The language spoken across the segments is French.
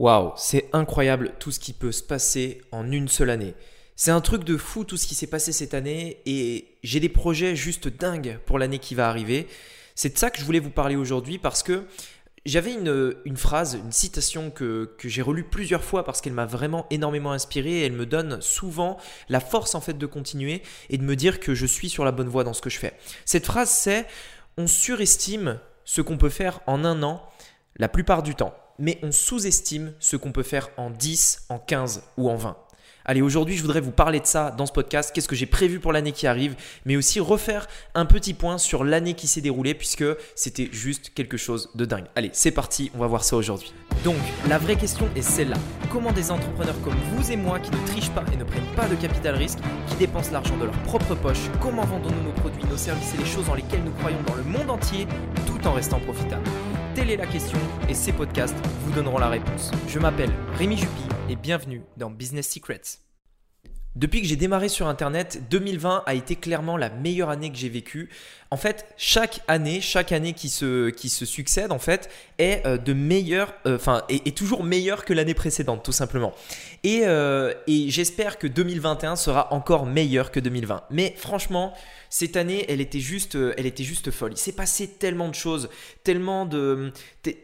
Waouh, c'est incroyable tout ce qui peut se passer en une seule année. C'est un truc de fou tout ce qui s'est passé cette année et j'ai des projets juste dingues pour l'année qui va arriver. C'est de ça que je voulais vous parler aujourd'hui parce que j'avais une, phrase, une citation que, que j'ai relue plusieurs fois parce qu'elle m'a vraiment énormément inspiré et elle me donne souvent la force en fait de continuer et de me dire que je suis sur la bonne voie dans ce que je fais. Cette phrase c'est on surestime ce qu'on peut faire en un an la plupart du temps mais on sous-estime ce qu'on peut faire en 10, en 15 ou en 20. Allez, aujourd'hui, je voudrais vous parler de ça dans ce podcast. Qu'est-ce que j'ai prévu pour l'année qui arrive, mais aussi refaire un petit point sur l'année qui s'est déroulée, puisque c'était juste quelque chose de dingue. Allez, c'est parti, on va voir ça aujourd'hui. Donc, la vraie question est celle-là. Comment des entrepreneurs comme vous et moi, qui ne trichent pas et ne prennent pas de capital risque, qui dépensent l'argent de leur propre poche, comment vendons-nous nos produits, nos services et les choses dans lesquelles nous croyons dans le monde entier, tout en restant profitables? Telle est la question et ces podcasts vous donneront la réponse. Je m'appelle Rémi Jupy et bienvenue dans Business Secrets. Depuis que j'ai démarré sur Internet, 2020 a été clairement la meilleure année que j'ai vécue. En fait, chaque année, chaque année qui se, succède, en fait, est euh, de meilleure, euh, est, toujours meilleure que l'année précédente, tout simplement. Et, euh, et j'espère que 2021 sera encore meilleur que 2020. Mais franchement, cette année, elle était juste, euh, elle était juste folle. Il s'est passé tellement de choses, tellement de,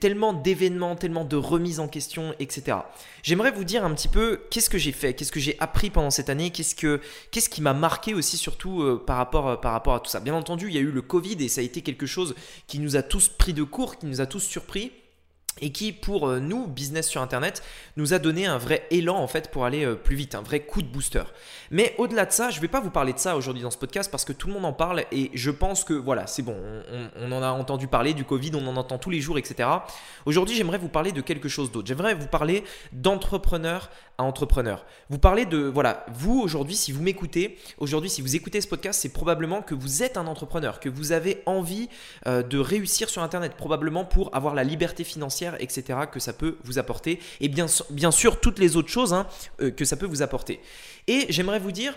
tellement d'événements, tellement de remises en question, etc. J'aimerais vous dire un petit peu qu'est-ce que j'ai fait, qu'est-ce que j'ai appris pendant cette année, qu'est-ce que, qu'est-ce qui m'a marqué aussi surtout euh, par rapport, euh, par rapport à tout ça. Bien entendu, il y a eu le Covid et ça a été quelque chose qui nous a tous pris de court, qui nous a tous surpris et qui pour euh, nous, business sur Internet, nous a donné un vrai élan en fait pour aller euh, plus vite, un vrai coup de booster. Mais au-delà de ça, je ne vais pas vous parler de ça aujourd'hui dans ce podcast parce que tout le monde en parle et je pense que voilà, c'est bon, on, en a entendu parler du Covid, on en entend tous les jours, etc. Aujourd'hui, j'aimerais vous parler de quelque chose d'autre. J'aimerais vous parler d'entrepreneur à entrepreneur. Vous parlez de, voilà, vous aujourd'hui, si vous m'écoutez, aujourd'hui, si vous écoutez ce podcast, c'est probablement que vous êtes un entrepreneur, que vous avez envie euh, de réussir sur Internet, probablement pour avoir la liberté financière etc., que ça peut vous apporter. Et bien, bien sûr, toutes les autres choses hein, euh, que ça peut vous apporter. Et j'aimerais vous dire,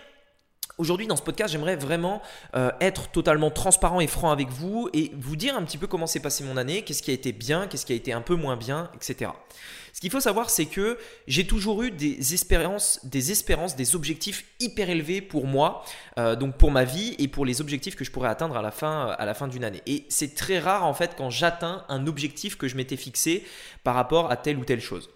Aujourd'hui, dans ce podcast, j'aimerais vraiment euh, être totalement transparent et franc avec vous et vous dire un petit peu comment s'est passé mon année, qu'est-ce qui a été bien, qu'est-ce qui a été un peu moins bien, etc. Ce qu'il faut savoir, c'est que j'ai toujours eu des espérances, des espérances, des objectifs hyper élevés pour moi, euh, donc pour ma vie et pour les objectifs que je pourrais atteindre à la fin, à la fin d'une année. Et c'est très rare en fait quand j'atteins un objectif que je m'étais fixé par rapport à telle ou telle chose.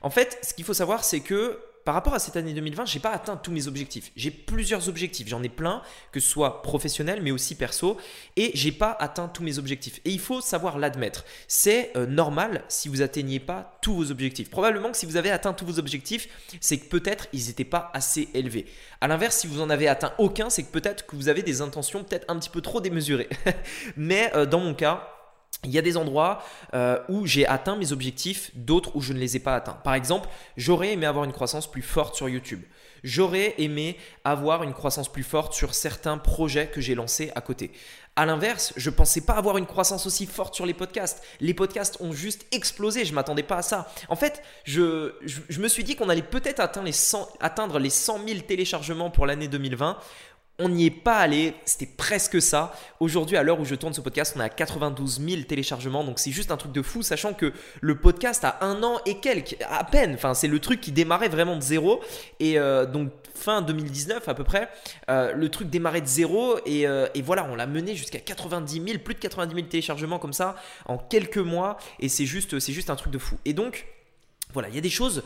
En fait, ce qu'il faut savoir, c'est que par rapport à cette année 2020, j'ai pas atteint tous mes objectifs. J'ai plusieurs objectifs, j'en ai plein, que ce soit professionnel mais aussi perso, et j'ai pas atteint tous mes objectifs. Et il faut savoir l'admettre. C'est euh, normal si vous atteignez pas tous vos objectifs. Probablement que si vous avez atteint tous vos objectifs, c'est que peut-être ils n'étaient pas assez élevés. À l'inverse, si vous en avez atteint aucun, c'est que peut-être que vous avez des intentions peut-être un petit peu trop démesurées. mais euh, dans mon cas, il y a des endroits euh, où j'ai atteint mes objectifs, d'autres où je ne les ai pas atteints. Par exemple, j'aurais aimé avoir une croissance plus forte sur YouTube. J'aurais aimé avoir une croissance plus forte sur certains projets que j'ai lancés à côté. À l'inverse, je ne pensais pas avoir une croissance aussi forte sur les podcasts. Les podcasts ont juste explosé, je ne m'attendais pas à ça. En fait, je, me suis dit qu'on allait peut-être atteindre les 100, atteindre les 100 000 téléchargements pour l'année 2020 on n'y est pas allé, c'était presque ça. Aujourd'hui, à l'heure où je tourne ce podcast, on à 92 000 téléchargements, donc c'est juste un truc de fou, sachant que le podcast a un an et quelques, à peine. Enfin, c'est le truc qui démarrait vraiment de zéro. Et euh, donc, fin 2019 à peu près, euh, le truc démarrait de zéro. Et, euh, voilà, on l'a mené jusqu'à 90 000, plus de 90 000 téléchargements comme ça en quelques mois. Et c'est juste, c'est juste un truc de fou. Et donc, voilà, il y a des choses,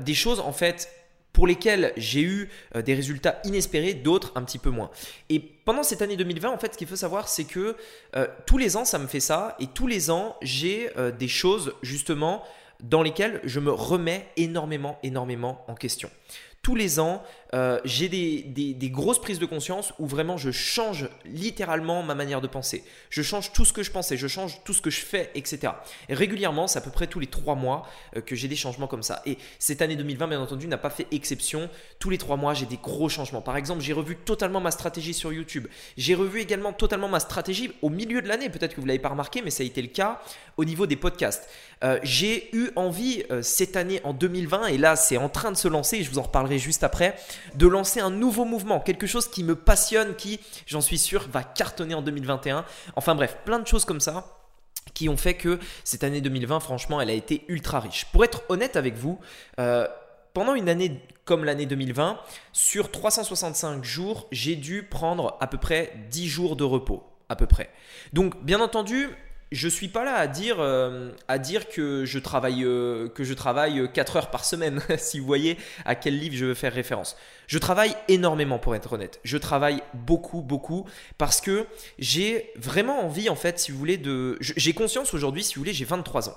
des choses en fait pour lesquels j'ai eu euh, des résultats inespérés, d'autres un petit peu moins. Et pendant cette année 2020, en fait, ce qu'il faut savoir, c'est que euh, tous les ans, ça me fait ça, et tous les ans, j'ai euh, des choses justement dans lesquelles je me remets énormément, énormément en question tous les ans, euh, j'ai des, grosses prises de conscience où vraiment je change littéralement ma manière de penser. Je change tout ce que je pensais, je change tout ce que je fais, etc. Et régulièrement, c'est à peu près tous les trois mois euh, que j'ai des changements comme ça. Et cette année 2020, bien entendu, n'a pas fait exception. Tous les trois mois, j'ai des gros changements. Par exemple, j'ai revu totalement ma stratégie sur YouTube. J'ai revu également totalement ma stratégie au milieu de l'année. Peut-être que vous ne l'avez pas remarqué, mais ça a été le cas au niveau des podcasts. Euh, j'ai eu envie cette année en 2020, et là, c'est en train de se lancer, je vous en reparlerai juste après, de lancer un nouveau mouvement, quelque chose qui me passionne, qui, j'en suis sûr, va cartonner en 2021. Enfin bref, plein de choses comme ça qui ont fait que cette année 2020, franchement, elle a été ultra riche. Pour être honnête avec vous, euh, pendant une année comme l'année 2020, sur 365 jours, j'ai dû prendre à peu près 10 jours de repos, à peu près. Donc, bien entendu, je suis pas là à dire, euh, que je travaille euh, que je travaille 4 heures par semaine, si vous voyez à quel livre je veux faire référence. Je travaille énormément pour être honnête. Je travaille beaucoup, beaucoup parce que j'ai vraiment envie, en fait, si vous voulez, de. J'ai conscience aujourd'hui, si vous voulez, j'ai 23 ans.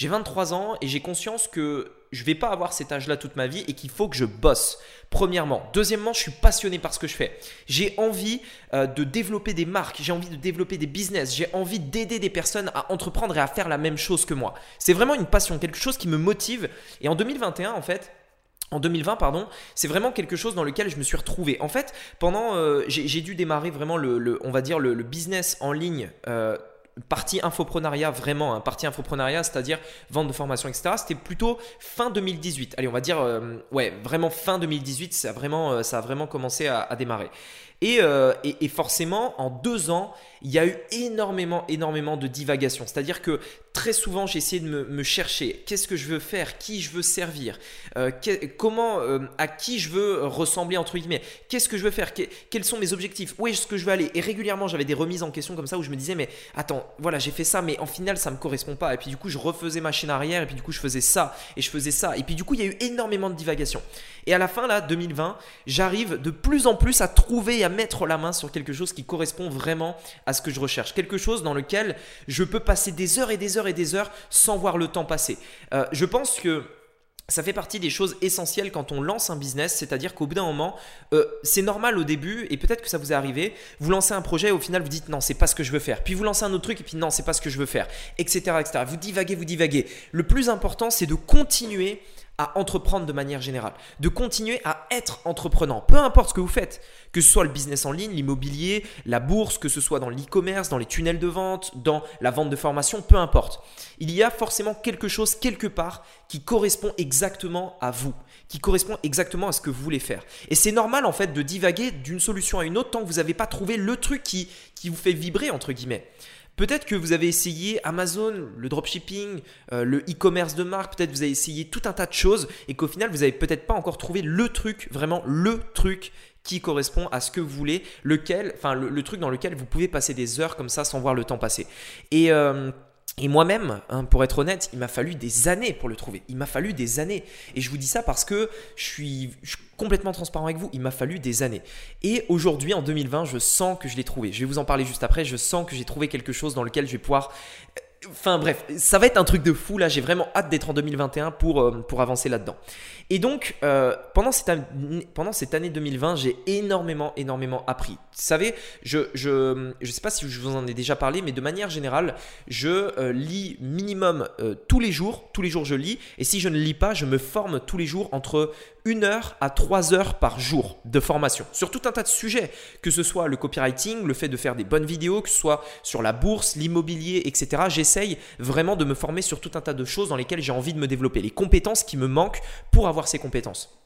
J'ai 23 ans et j'ai conscience que je vais pas avoir cet âge-là toute ma vie et qu'il faut que je bosse. Premièrement. Deuxièmement, je suis passionné par ce que je fais. J'ai envie euh, de développer des marques, j'ai envie de développer des business, j'ai envie d'aider des personnes à entreprendre et à faire la même chose que moi. C'est vraiment une passion, quelque chose qui me motive. Et en 2021, en fait, en 2020, pardon, c'est vraiment quelque chose dans lequel je me suis retrouvé. En fait, pendant, euh, j'ai dû démarrer vraiment le, on va dire le, business en ligne euh, partie infoprenariat vraiment, hein, partie infoprenariat, c'est-à-dire vente de formation, etc. C'était plutôt fin 2018. Allez, on va dire, euh, ouais, vraiment fin 2018, ça a vraiment, euh, ça a vraiment commencé à, démarrer. Euh, et, et, forcément, en deux ans, il y a eu énormément, énormément de divagation. C'est-à-dire que très souvent, j'ai essayé de me, chercher. Qu'est-ce que je veux faire? Qui je veux servir? Euh, Comment, euh, à qui je veux ressembler entre guillemets? Qu'est-ce que je veux faire? Quels sont mes objectifs? Où est-ce que je veux aller? Et régulièrement, j'avais des remises en question comme ça où je me disais, mais attends, voilà, j'ai fait ça, mais en final, ça me correspond pas. Et puis du coup, je refaisais ma chaîne arrière. Et puis du coup, je faisais ça et je faisais ça. Et puis du coup, il y a eu énormément de divagation. Et à la fin là, 2020, j'arrive de plus en plus à trouver et à mettre la main sur quelque chose qui correspond vraiment à ce que je recherche. Quelque chose dans lequel je peux passer des heures et des heures et des heures sans voir le temps passer. Euh, je pense que ça fait partie des choses essentielles quand on lance un business, c'est-à-dire qu'au bout d'un moment, euh, c'est normal au début, et peut-être que ça vous est arrivé, vous lancez un projet et au final vous dites non, c'est pas ce que je veux faire. Puis vous lancez un autre truc et puis non, c'est pas ce que je veux faire, etc., etc. Vous divaguez, vous divaguez. Le plus important, c'est de continuer à entreprendre de manière générale, de continuer à être entreprenant, peu importe ce que vous faites, que ce soit le business en ligne, l'immobilier, la bourse, que ce soit dans l'e-commerce, dans les tunnels de vente, dans la vente de formation, peu importe. Il y a forcément quelque chose quelque part qui correspond exactement à vous, qui correspond exactement à ce que vous voulez faire. Et c'est normal en fait de divaguer d'une solution à une autre tant que vous n'avez pas trouvé le truc qui, vous fait vibrer entre guillemets. Peut-être que vous avez essayé Amazon, le dropshipping, euh, le e-commerce de marque, peut-être vous avez essayé tout un tas de choses et qu'au final vous n'avez peut-être pas encore trouvé le truc, vraiment le truc qui correspond à ce que vous voulez, lequel, enfin le, truc dans lequel vous pouvez passer des heures comme ça sans voir le temps passer. Et euh, et moi-même, hein, pour être honnête, il m'a fallu des années pour le trouver. Il m'a fallu des années. Et je vous dis ça parce que je suis, complètement transparent avec vous. Il m'a fallu des années. Et aujourd'hui, en 2020, je sens que je l'ai trouvé. Je vais vous en parler juste après. Je sens que j'ai trouvé quelque chose dans lequel je vais pouvoir Enfin bref, ça va être un truc de fou là, j'ai vraiment hâte d'être en 2021 pour, euh, pour avancer là-dedans. Et donc, euh, pendant, cette année, pendant cette année 2020, j'ai énormément, énormément appris. Vous savez, je ne je, je sais pas si je vous en ai déjà parlé, mais de manière générale, je euh, lis minimum tous les jours, tous les jours je lis, et si je ne lis pas, je me forme tous les jours entre une heure à trois heures par jour de formation sur tout un tas de sujets, que ce soit le copywriting, le fait de faire des bonnes vidéos, que ce soit sur la bourse, l'immobilier, etc. J'essaye vraiment de me former sur tout un tas de choses dans lesquelles j'ai envie de me développer, les compétences qui me manquent pour avoir ces compétences.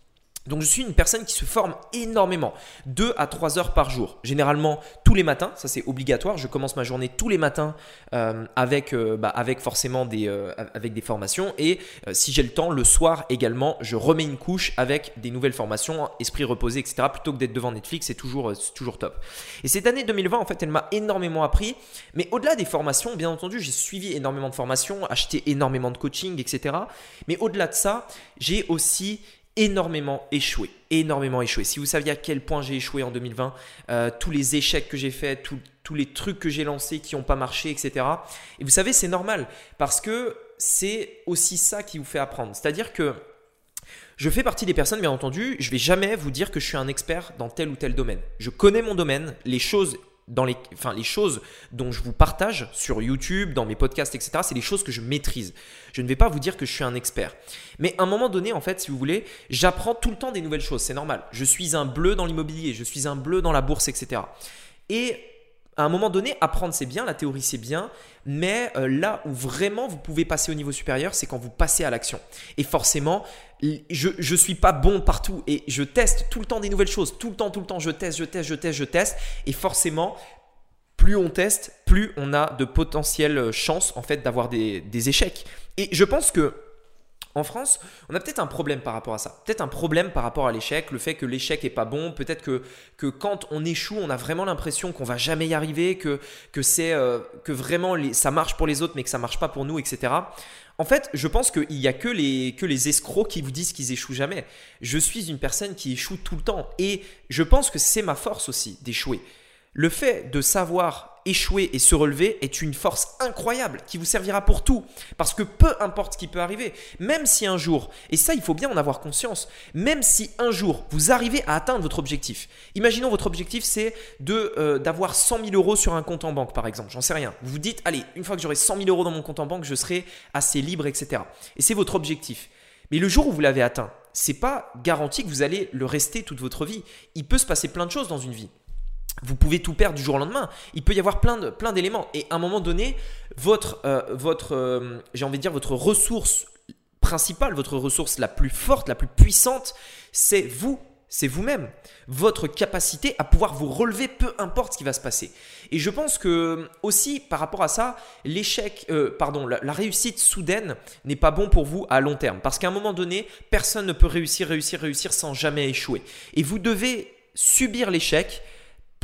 Donc je suis une personne qui se forme énormément, 2 à 3 heures par jour, généralement tous les matins, ça c'est obligatoire, je commence ma journée tous les matins euh, avec, euh, bah, avec forcément des, euh, formations et si j'ai le temps, le soir également, je remets une couche avec des nouvelles formations, esprit reposé, etc. Plutôt que d'être devant Netflix, c'est toujours, toujours top. Et cette année 2020, en fait, elle m'a énormément appris, mais au-delà des formations, bien entendu, j'ai suivi énormément de formations, acheté énormément de coaching, etc. Mais au-delà de ça, j'ai aussi énormément échoué, énormément échoué. Si vous saviez à quel point j'ai échoué en 2020, euh, tous les échecs que j'ai faits, tous les trucs que j'ai lancés qui n'ont pas marché, etc. Et vous savez, c'est normal parce que c'est aussi ça qui vous fait apprendre. C'est-à-dire que je fais partie des personnes, bien entendu, je vais jamais vous dire que je suis un expert dans tel ou tel domaine. Je connais mon domaine, les choses dans les, enfin, les choses dont je vous partage sur YouTube, dans mes podcasts, etc., c'est les choses que je maîtrise. Je ne vais pas vous dire que je suis un expert. Mais à un moment donné, en fait, si vous voulez, j'apprends tout le temps des nouvelles choses. C'est normal. Je suis un bleu dans l'immobilier, je suis un bleu dans la bourse, etc. Et à un moment donné, apprendre c'est bien, la théorie c'est bien, mais euh, là où vraiment vous pouvez passer au niveau supérieur, c'est quand vous passez à l'action. Et forcément, je ne suis pas bon partout et je teste tout le temps des nouvelles choses, tout le temps, tout le temps, je teste, je teste, je teste, je teste. Et forcément, plus on teste, plus on a de potentielles chances en fait d'avoir des, échecs. Et je pense que en France, on a peut-être un problème par rapport à ça. Peut-être un problème par rapport à l'échec, le fait que l'échec est pas bon. Peut-être que, que quand on échoue, on a vraiment l'impression qu'on va jamais y arriver, que, que, euh, que vraiment ça marche pour les autres, mais que ça marche pas pour nous, etc. En fait, je pense qu'il n'y a que les, escrocs qui vous disent qu'ils échouent jamais. Je suis une personne qui échoue tout le temps. Et je pense que c'est ma force aussi d'échouer. Le fait de savoir échouer et se relever est une force incroyable qui vous servira pour tout. Parce que peu importe ce qui peut arriver, même si un jour, et ça il faut bien en avoir conscience, même si un jour vous arrivez à atteindre votre objectif, imaginons votre objectif c'est euh, d'avoir 100 000 euros sur un compte en banque par exemple, j'en sais rien. Vous vous dites, allez, une fois que j'aurai 100 000 euros dans mon compte en banque, je serai assez libre, etc. Et c'est votre objectif. Mais le jour où vous l'avez atteint, c'est pas garanti que vous allez le rester toute votre vie. Il peut se passer plein de choses dans une vie. Vous pouvez tout perdre du jour au lendemain. Il peut y avoir plein, de, plein d'éléments. Et à un moment donné, votre, euh, votre euh, j'ai envie de dire, votre ressource principale, votre ressource la plus forte, la plus puissante, c'est vous, c'est vous-même. Votre capacité à pouvoir vous relever, peu importe ce qui va se passer. Et je pense que aussi par rapport à ça, l'échec, euh, pardon, la, la, réussite soudaine n'est pas bon pour vous à long terme. Parce qu'à un moment donné, personne ne peut réussir, réussir, réussir sans jamais échouer. Et vous devez subir l'échec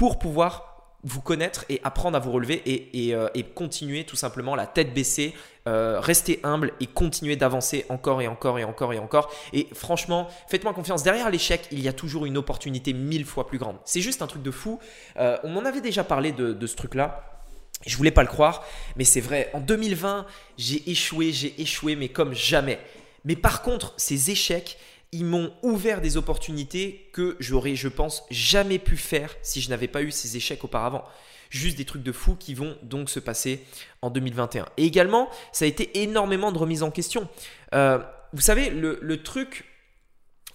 pour pouvoir vous connaître et apprendre à vous relever et, euh, continuer tout simplement la tête baissée, euh, rester humble et continuer d'avancer encore et encore et encore et encore. Et franchement, faites-moi confiance, derrière l'échec, il y a toujours une opportunité mille fois plus grande. C'est juste un truc de fou. Euh, on m'en avait déjà parlé de, de ce truc-là. Je voulais pas le croire, mais c'est vrai. En 2020, j'ai échoué, j'ai échoué, mais comme jamais. Mais par contre, ces échecs, ils m'ont ouvert des opportunités que j'aurais, je pense, jamais pu faire si je n'avais pas eu ces échecs auparavant. Juste des trucs de fou qui vont donc se passer en 2021. Et également, ça a été énormément de remise en question. Euh, vous savez, le, truc,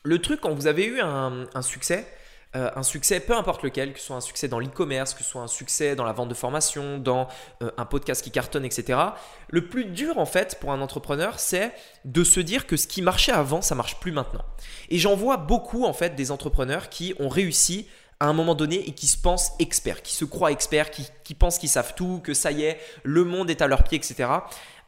le truc quand vous avez eu un succès, euh, un succès, peu importe lequel, que ce soit un succès dans l'e-commerce, que ce soit un succès dans la vente de formation, dans euh, un podcast qui cartonne, etc. Le plus dur en fait pour un entrepreneur, c'est de se dire que ce qui marchait avant, ça marche plus maintenant. Et j'en vois beaucoup en fait des entrepreneurs qui ont réussi à un moment donné et qui se pensent experts, qui se croient experts, qui, qui pensent qu'ils savent tout, que ça y est, le monde est à leurs pieds, etc.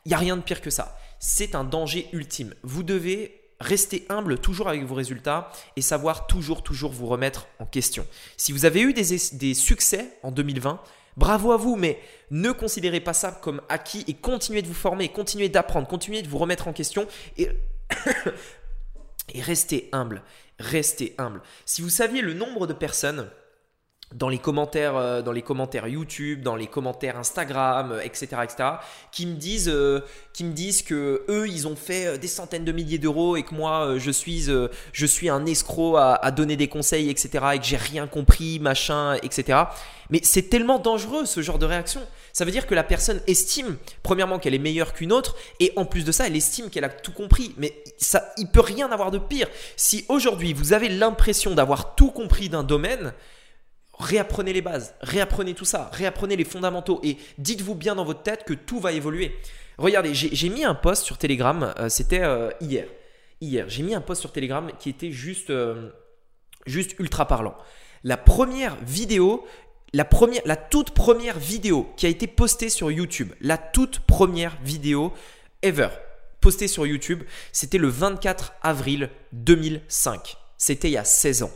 Il n'y a rien de pire que ça. C'est un danger ultime. Vous devez restez humble toujours avec vos résultats et savoir toujours, toujours vous remettre en question. Si vous avez eu des, succès en 2020, bravo à vous, mais ne considérez pas ça comme acquis et continuez de vous former, continuez d'apprendre, continuez de vous remettre en question et, et restez humble. Restez humble. Si vous saviez le nombre de personnes dans les commentaires, euh, dans les commentaires YouTube, dans les commentaires Instagram, etc., euh, etc., qui me disent, euh, qui me disent que eux, ils ont fait des centaines de milliers d'euros et que moi, je suis, je suis un escroc à, à, donner des conseils, etc., et que j'ai rien compris, machin, etc. Mais c'est tellement dangereux ce genre de réaction. Ça veut dire que la personne estime, premièrement, qu'elle est meilleure qu'une autre, et en plus de ça, elle estime qu'elle a tout compris. Mais ça, il peut rien avoir de pire. Si aujourd'hui vous avez l'impression d'avoir tout compris d'un domaine réapprenez les bases, réapprenez tout ça, réapprenez les fondamentaux et dites-vous bien dans votre tête que tout va évoluer. Regardez, j'ai mis un post sur Telegram, euh, c'était euh, hier. Hier, j'ai mis un post sur Telegram qui était juste, euh, juste ultra parlant. La première vidéo, la, première, la toute première vidéo qui a été postée sur YouTube, la toute première vidéo ever postée sur YouTube, c'était le 24 avril 2005. C'était il y a 16 ans.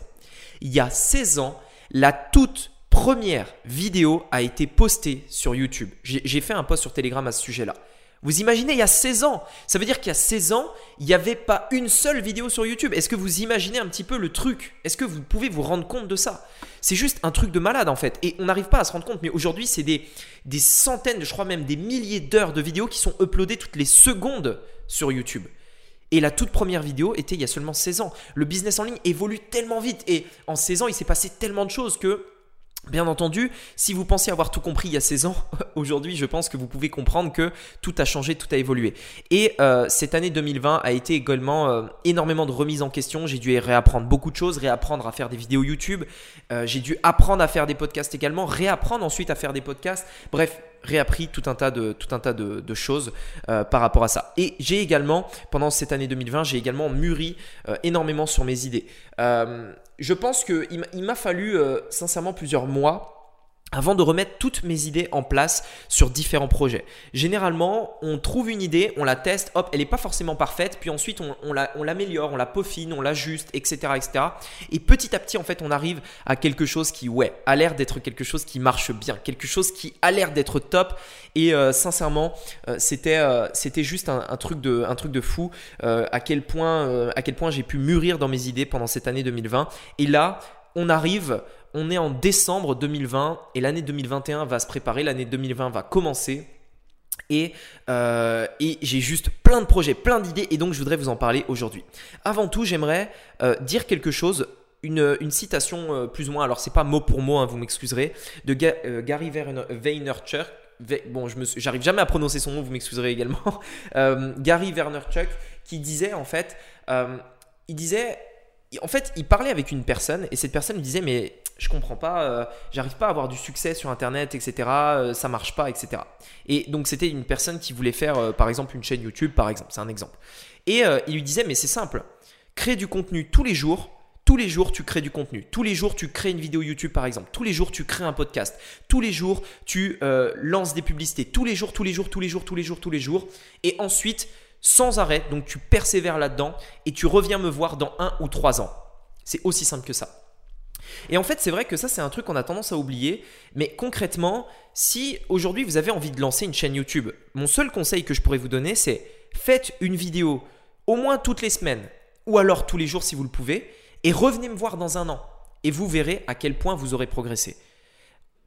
Il y a 16 ans, la toute première vidéo a été postée sur YouTube. J'ai fait un post sur Telegram à ce sujet-là. Vous imaginez, il y a 16 ans, ça veut dire qu'il y a 16 ans, il n'y avait pas une seule vidéo sur YouTube. Est-ce que vous imaginez un petit peu le truc? Est-ce que vous pouvez vous rendre compte de ça? C'est juste un truc de malade en fait. Et on n'arrive pas à se rendre compte, mais aujourd'hui, c'est des, centaines, je crois même des milliers d'heures de vidéos qui sont uploadées toutes les secondes sur YouTube. Et la toute première vidéo était il y a seulement 16 ans. Le business en ligne évolue tellement vite et en 16 ans, il s'est passé tellement de choses que Bien entendu, si vous pensez avoir tout compris il y a 16 ans, aujourd'hui je pense que vous pouvez comprendre que tout a changé, tout a évolué. Et euh, cette année 2020 a été également euh, énormément de remises en question. J'ai dû réapprendre beaucoup de choses, réapprendre à faire des vidéos YouTube, euh, j'ai dû apprendre à faire des podcasts également, réapprendre ensuite à faire des podcasts. Bref, réappris tout un tas de, choses euh, par rapport à ça. Et j'ai également, pendant cette année 2020, j'ai également mûri euh, énormément sur mes idées. Euh, je pense qu'il m'a fallu sincèrement plusieurs mois avant de remettre toutes mes idées en place sur différents projets. Généralement, on trouve une idée, on la teste, hop, elle n'est pas forcément parfaite, puis ensuite on, l'améliore, on, la peaufine, on l'ajuste, etc., etc. Et petit à petit, en fait, on arrive à quelque chose qui, ouais, a l'air d'être quelque chose qui marche bien, quelque chose qui a l'air d'être top. Et euh, sincèrement, euh, c'était euh, c'était juste un, un, truc de un truc de fou à quel point à quel point j'ai pu mûrir dans mes idées pendant cette année 2020. Et là, on arrive on est en décembre 2020 et l'année 2021 va se préparer, l'année 2020 va commencer. Euh, et, j'ai juste plein de projets, plein d'idées et donc je voudrais vous en parler aujourd'hui. Avant tout, j'aimerais euh, dire quelque chose, une, citation euh, plus ou moins, alors c'est pas mot pour mot, hein, vous m'excuserez, de Gary Vaynerchuk. Bon, j'arrive jamais à prononcer son nom, vous m'excuserez également. Gary Vaynerchuk qui disait en fait, il disait, en fait, il parlait avec une personne et cette personne lui disait mais je comprends pas, euh, j'arrive pas à avoir du succès sur internet, etc. Euh, ça marche pas, etc. Et donc c'était une personne qui voulait faire euh, par exemple une chaîne YouTube, par exemple, c'est un exemple. Et il lui disait mais c'est simple, crée du contenu tous les jours. Tous les jours, tu crées du contenu. Tous les jours, tu crées une vidéo YouTube, par exemple. Tous les jours, tu crées un podcast. Tous les jours, tu lances des publicités. Tous les jours, tous les jours, tous les jours, tous les jours, tous les jours. Et ensuite, sans arrêt, donc tu persévères là-dedans et tu reviens me voir dans un ou trois ans. C'est aussi simple que ça. Et en fait, c'est vrai que ça, c'est un truc qu'on a tendance à oublier. Mais concrètement, si aujourd'hui vous avez envie de lancer une chaîne YouTube, mon seul conseil que je pourrais vous donner, c'est faites une vidéo au moins toutes les semaines ou alors tous les jours si vous le pouvez et revenez me voir dans un an. Et vous verrez à quel point vous aurez progressé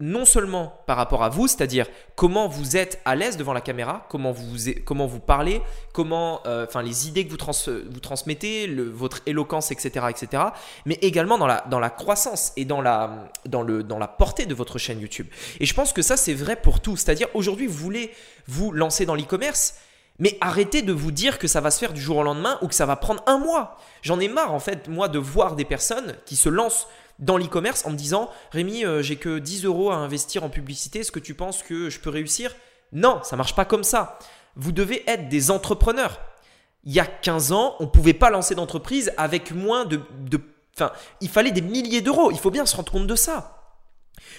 non seulement par rapport à vous, c'est-à-dire comment vous êtes à l'aise devant la caméra, comment vous, comment vous parlez, comment, euh, enfin les idées que vous, vous transmettez, votre éloquence, etc., etc., mais également dans la, dans la croissance et dans la, dans, le, dans la portée de votre chaîne YouTube. Et je pense que ça, c'est vrai pour tout. C'est-à-dire aujourd'hui, vous voulez vous lancer dans l'e-commerce, mais arrêtez de vous dire que ça va se faire du jour au lendemain ou que ça va prendre un mois. J'en ai marre, en fait, moi, de voir des personnes qui se lancent dans l'e-commerce en me disant Rémi, euh, j'ai que 10 euros à investir en publicité, est-ce que tu penses que je peux réussir? Non, ça marche pas comme ça. Vous devez être des entrepreneurs. Il y a 15 ans, on ne pouvait pas lancer d'entreprise avec moins de. Enfin, il fallait des milliers d'euros. Il faut bien se rendre compte de ça.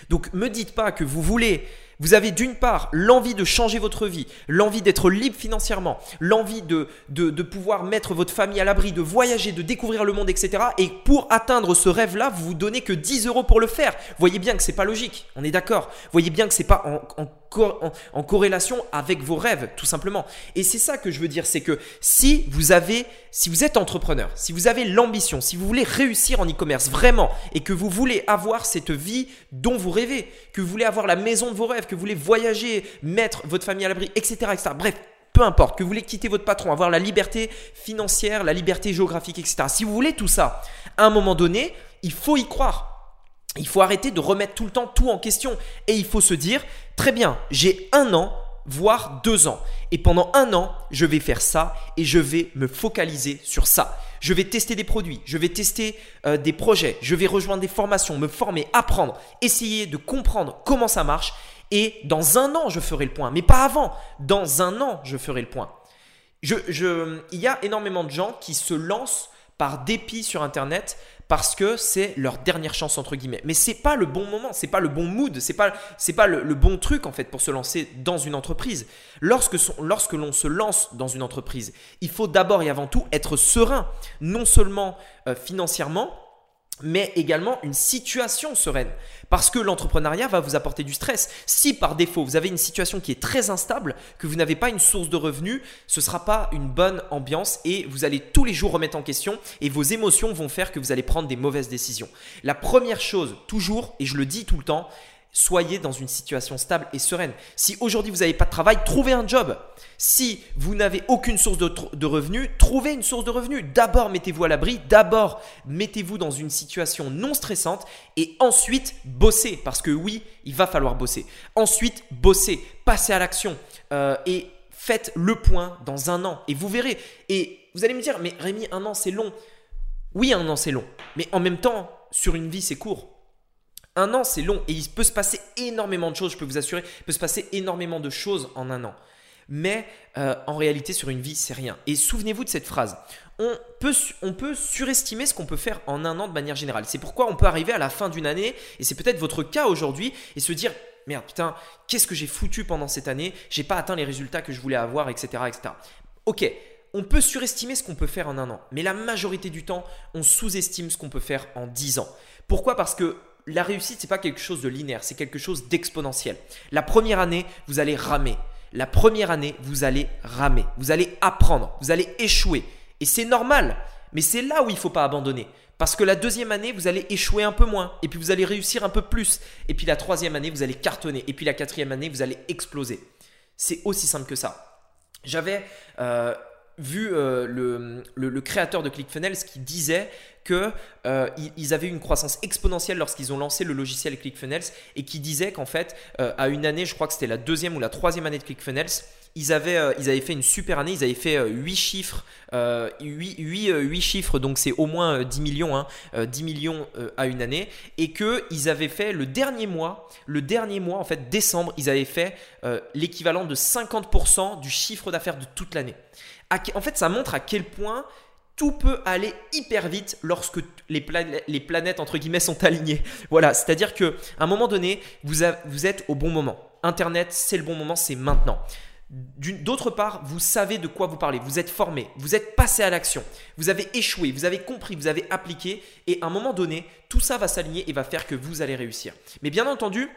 Donc, me dites pas que vous voulez vous avez d'une part l'envie de changer votre vie, l'envie d'être libre financièrement, l'envie de, de, pouvoir mettre votre famille à l'abri, de voyager, de découvrir le monde, etc. Et pour atteindre ce rêve-là, vous vous donnez que 10 euros pour le faire. Voyez bien que c'est pas logique, on est d'accord. Voyez bien que c'est pas en, en en, corrélation avec vos rêves, tout simplement. Et c'est ça que je veux dire, c'est que si vous avez, si vous êtes entrepreneur, si vous avez l'ambition, si vous voulez réussir en e-commerce vraiment, et que vous voulez avoir cette vie dont vous rêvez, que vous voulez avoir la maison de vos rêves, que vous voulez voyager, mettre votre famille à l'abri, etc., etc. Bref, peu importe, que vous voulez quitter votre patron, avoir la liberté financière, la liberté géographique, etc. Si vous voulez tout ça, à un moment donné, il faut y croire. Il faut arrêter de remettre tout le temps tout en question. Et il faut se dire, très bien, j'ai un an, voire deux ans. Et pendant un an, je vais faire ça et je vais me focaliser sur ça. Je vais tester des produits, je vais tester euh, des projets, je vais rejoindre des formations, me former, apprendre, essayer de comprendre comment ça marche. Et dans un an, je ferai le point. Mais pas avant. Dans un an, je ferai le point. Il y a énormément de gens qui se lancent par dépit sur Internet parce que c'est leur dernière chance entre guillemets. Mais c'est pas le bon moment, c'est pas le bon mood, c'est pas c'est pas le, bon truc en fait pour se lancer dans une entreprise. Lorsque, lorsque l'on se lance dans une entreprise, il faut d'abord et avant tout être serein, non seulement euh, financièrement, mais également une situation sereine. Parce que l'entrepreneuriat va vous apporter du stress. Si par défaut, vous avez une situation qui est très instable, que vous n'avez pas une source de revenus, ce ne sera pas une bonne ambiance et vous allez tous les jours remettre en question et vos émotions vont faire que vous allez prendre des mauvaises décisions. La première chose, toujours, et je le dis tout le temps, soyez dans une situation stable et sereine. Si aujourd'hui vous n'avez pas de travail, trouvez un job. Si vous n'avez aucune source de, revenus, trouvez une source de revenus. D'abord mettez-vous à l'abri, d'abord mettez-vous dans une situation non stressante et ensuite bossez. Parce que oui, il va falloir bosser. Ensuite, bossez, passez à l'action euh, et faites le point dans un an. Et vous verrez. Et vous allez me dire, mais Rémi, un an c'est long. Oui, un an c'est long. Mais en même temps, sur une vie c'est court. Un an, c'est long et il peut se passer énormément de choses, je peux vous assurer. Il peut se passer énormément de choses en un an. Mais euh, en réalité, sur une vie, c'est rien. Et souvenez-vous de cette phrase. On peut, surestimer ce qu'on peut faire en un an de manière générale. C'est pourquoi on peut arriver à la fin d'une année, et c'est peut-être votre cas aujourd'hui, et se dire merde, putain, qu'est-ce que j'ai foutu pendant cette année? J'ai pas atteint les résultats que je voulais avoir, etc. etc. Ok, on peut surestimer ce qu'on peut faire en un an, mais la majorité du temps, on sous-estime ce qu'on peut faire en 10 ans. Pourquoi? Parce que la réussite, c'est pas quelque chose de linéaire, c'est quelque chose d'exponentiel. La première année, vous allez ramer. La première année, vous allez ramer. Vous allez apprendre, vous allez échouer. Et c'est normal, mais c'est là où il ne faut pas abandonner. Parce que la deuxième année, vous allez échouer un peu moins, et puis vous allez réussir un peu plus. Et puis la troisième année, vous allez cartonner. Et puis la quatrième année, vous allez exploser. C'est aussi simple que ça. J'avais euh, vu euh, le, créateur de ClickFunnels qui disait qu'ils euh, avaient une croissance exponentielle lorsqu'ils ont lancé le logiciel ClickFunnels et qui disait qu'en fait, euh, à une année, je crois que c'était la deuxième ou la troisième année de ClickFunnels, ils avaient, ils avaient fait une super année, ils avaient fait 8 chiffres, 8, chiffres, donc c'est au moins 10 millions, hein, 10 millions à une année, et qu'ils avaient fait le dernier mois, le dernier mois, en fait, décembre, ils avaient fait l'équivalent de 50% du chiffre d'affaires de toute l'année en fait, ça montre à quel point tout peut aller hyper vite lorsque les, planètes, entre guillemets sont alignées. Voilà, c'est-à-dire qu'à un moment donné, vous, vous êtes au bon moment. Internet, c'est le bon moment, c'est maintenant. D'autre part, vous savez de quoi vous parlez, vous êtes formé, vous êtes passé à l'action, vous avez échoué, vous avez compris, vous avez appliqué, et à un moment donné, tout ça va s'aligner et va faire que vous allez réussir. Mais bien entendu,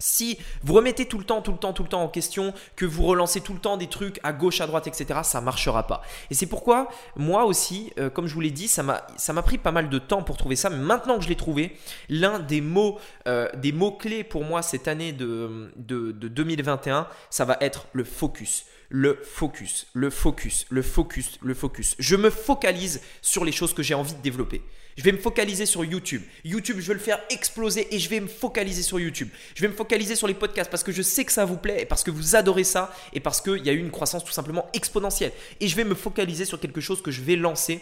si vous remettez tout le temps, tout le temps, tout le temps en question, que vous relancez tout le temps des trucs à gauche, à droite, etc., ça ne marchera pas. Et c'est pourquoi moi aussi, euh, comme je vous l'ai dit, ça m'a pris pas mal de temps pour trouver ça. Mais maintenant que je l'ai trouvé, l'un des mots, euh, des mots clés pour moi cette année de, de 2021, ça va être le focus le focus, le focus, le focus, le focus. Je me focalise sur les choses que j'ai envie de développer. Je vais me focaliser sur YouTube. YouTube, je vais le faire exploser et je vais me focaliser sur YouTube. Je vais me focaliser sur les podcasts parce que je sais que ça vous plaît et parce que vous adorez ça et parce qu'il y a eu une croissance tout simplement exponentielle. Et je vais me focaliser sur quelque chose que je vais lancer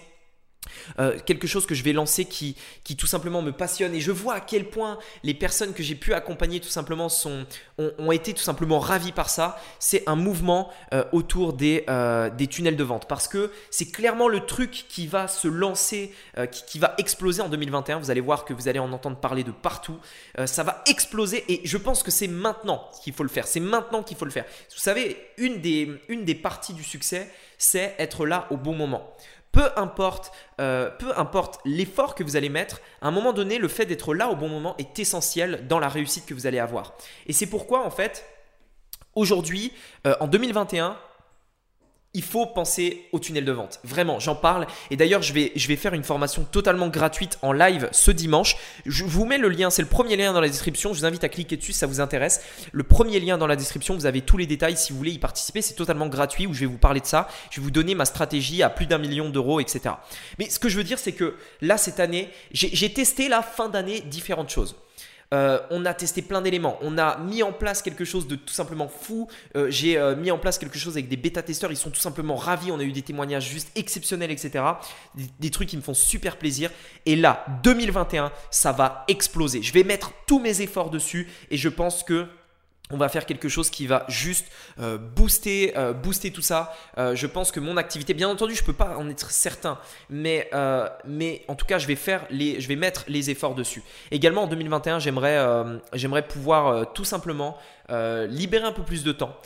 euh, quelque chose que je vais lancer qui, qui tout simplement me passionne et je vois à quel point les personnes que j'ai pu accompagner tout simplement sont, ont, été tout simplement ravies par ça, c'est un mouvement euh, autour des, euh, des tunnels de vente parce que c'est clairement le truc qui va se lancer, qui, va exploser en 2021. Vous allez voir que vous allez en entendre parler de partout. ça va exploser et je pense que c'est maintenant qu'il faut le faire. C'est maintenant qu'il faut le faire. Vous savez, une des parties du succès, c'est être là au bon moment peu importe, euh, peu importe l'effort que vous allez mettre, à un moment donné, le fait d'être là au bon moment est essentiel dans la réussite que vous allez avoir. Et c'est pourquoi, en fait, aujourd'hui, euh, en 2021, il faut penser au tunnel de vente. Vraiment, j'en parle. Et d'ailleurs, je vais, faire une formation totalement gratuite en live ce dimanche. Je vous mets le lien, c'est le premier lien dans la description. Je vous invite à cliquer dessus si ça vous intéresse. Le premier lien dans la description, vous avez tous les détails si vous voulez y participer. C'est totalement gratuit où je vais vous parler de ça. Je vais vous donner ma stratégie à plus d'un million d'euros, etc. Mais ce que je veux dire, c'est que là, cette année, j'ai testé la fin d'année différentes choses. Euh, on a testé plein d'éléments. On a mis en place quelque chose de tout simplement fou. Euh, j'ai euh, mis en place quelque chose avec des bêta-testeurs. Ils sont tout simplement ravis. On a eu des témoignages juste exceptionnels, etc. des, trucs qui me font super plaisir. Et là, 2021, ça va exploser. Je vais mettre tous mes efforts dessus et je pense que on va faire quelque chose qui va juste euh, booster, euh, booster tout ça. Euh, je pense que mon activité, bien entendu, je ne peux pas en être certain, mais, en tout cas, je vais, mettre les efforts dessus. Également, en 2021, j'aimerais, j'aimerais pouvoir tout simplement libérer un peu plus de temps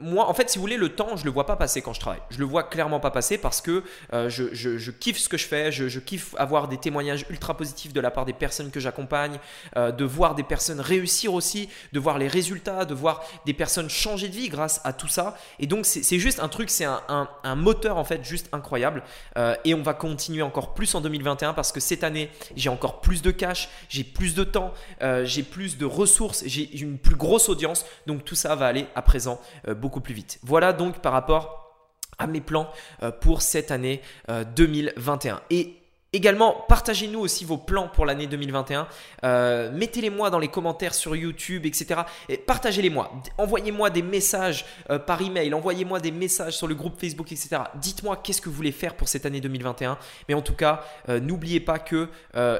moi, en fait, si vous voulez, le temps, je le vois pas passer quand je travaille. Je le vois clairement pas passer parce que euh, je, kiffe ce que je fais, je, kiffe avoir des témoignages ultra positifs de la part des personnes que j'accompagne, euh, de voir des personnes réussir aussi, de voir les résultats, de voir des personnes changer de vie grâce à tout ça. Et donc, c'est juste un truc, c'est un, moteur en fait juste incroyable. Euh, et on va continuer encore plus en 2021 parce que cette année, j'ai encore plus de cash, j'ai plus de temps, j'ai plus de ressources, j'ai une plus grosse audience. Donc, tout ça va aller à présent beaucoup plus vite. Voilà donc par rapport à mes plans euh, pour cette année 2021. Euh, Et Également, partagez-nous aussi vos plans pour l'année 2021. Euh, mettez-les moi dans les commentaires sur YouTube, etc. Partagez-les moi. Envoyez-moi des messages par email. Envoyez-moi des messages sur le groupe Facebook, etc. Dites-moi qu'est-ce que vous voulez faire pour cette année 2021. Mais en tout cas, n'oubliez pas que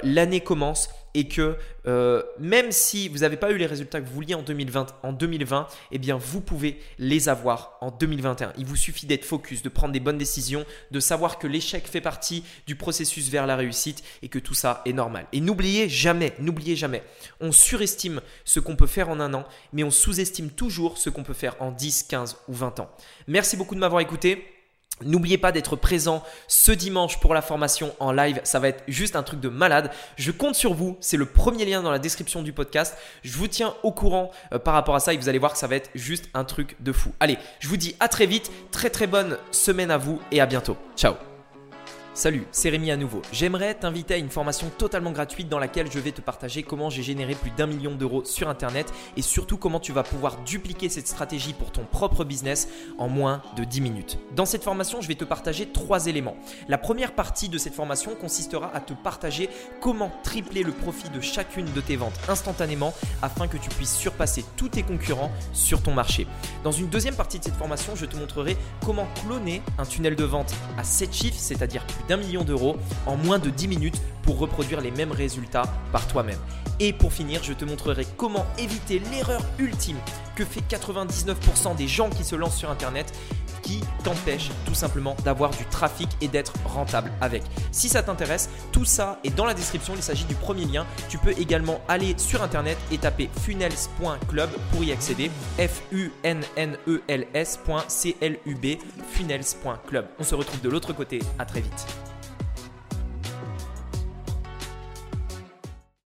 l'année commence et que euh, même si vous n'avez pas eu les résultats que vous vouliez en 2020, en 2020, eh bien vous pouvez les avoir en 2021. Il vous suffit d'être focus, de prendre des bonnes décisions, de savoir que l'échec fait partie du processus vers la réussite et que tout ça est normal. Et n'oubliez jamais, n'oubliez jamais, on surestime ce qu'on peut faire en un an, mais on sous-estime toujours ce qu'on peut faire en 10, 15 ou 20 ans. Merci beaucoup de m'avoir écouté. N'oubliez pas d'être présent ce dimanche pour la formation en live. Ça va être juste un truc de malade. Je compte sur vous. C'est le premier lien dans la description du podcast. Je vous tiens au courant euh, par rapport à ça et vous allez voir que ça va être juste un truc de fou. Allez, je vous dis à très vite. Très très bonne semaine à vous et à bientôt. Ciao Salut, c'est Rémi à nouveau. J'aimerais t'inviter à une formation totalement gratuite dans laquelle je vais te partager comment j'ai généré plus d'un million d'euros sur Internet et surtout comment tu vas pouvoir dupliquer cette stratégie pour ton propre business en moins de 10 minutes. Dans cette formation, je vais te partager trois éléments. La première partie de cette formation consistera à te partager comment tripler le profit de chacune de tes ventes instantanément afin que tu puisses surpasser tous tes concurrents sur ton marché. Dans une deuxième partie de cette formation, je te montrerai comment cloner un tunnel de vente à 7 chiffres, c'est-à-dire d'un million d'euros en moins de 10 minutes pour reproduire les mêmes résultats par toi-même. Et pour finir, je te montrerai comment éviter l'erreur ultime que fait 99% des gens qui se lancent sur Internet qui t'empêche tout simplement d'avoir du trafic et d'être rentable avec. Si ça t'intéresse, tout ça est dans la description, il s'agit du premier lien. Tu peux également aller sur internet et taper funnels.club pour y accéder. F U N N E L S.club. funnels.club. On se retrouve de l'autre côté, à très vite.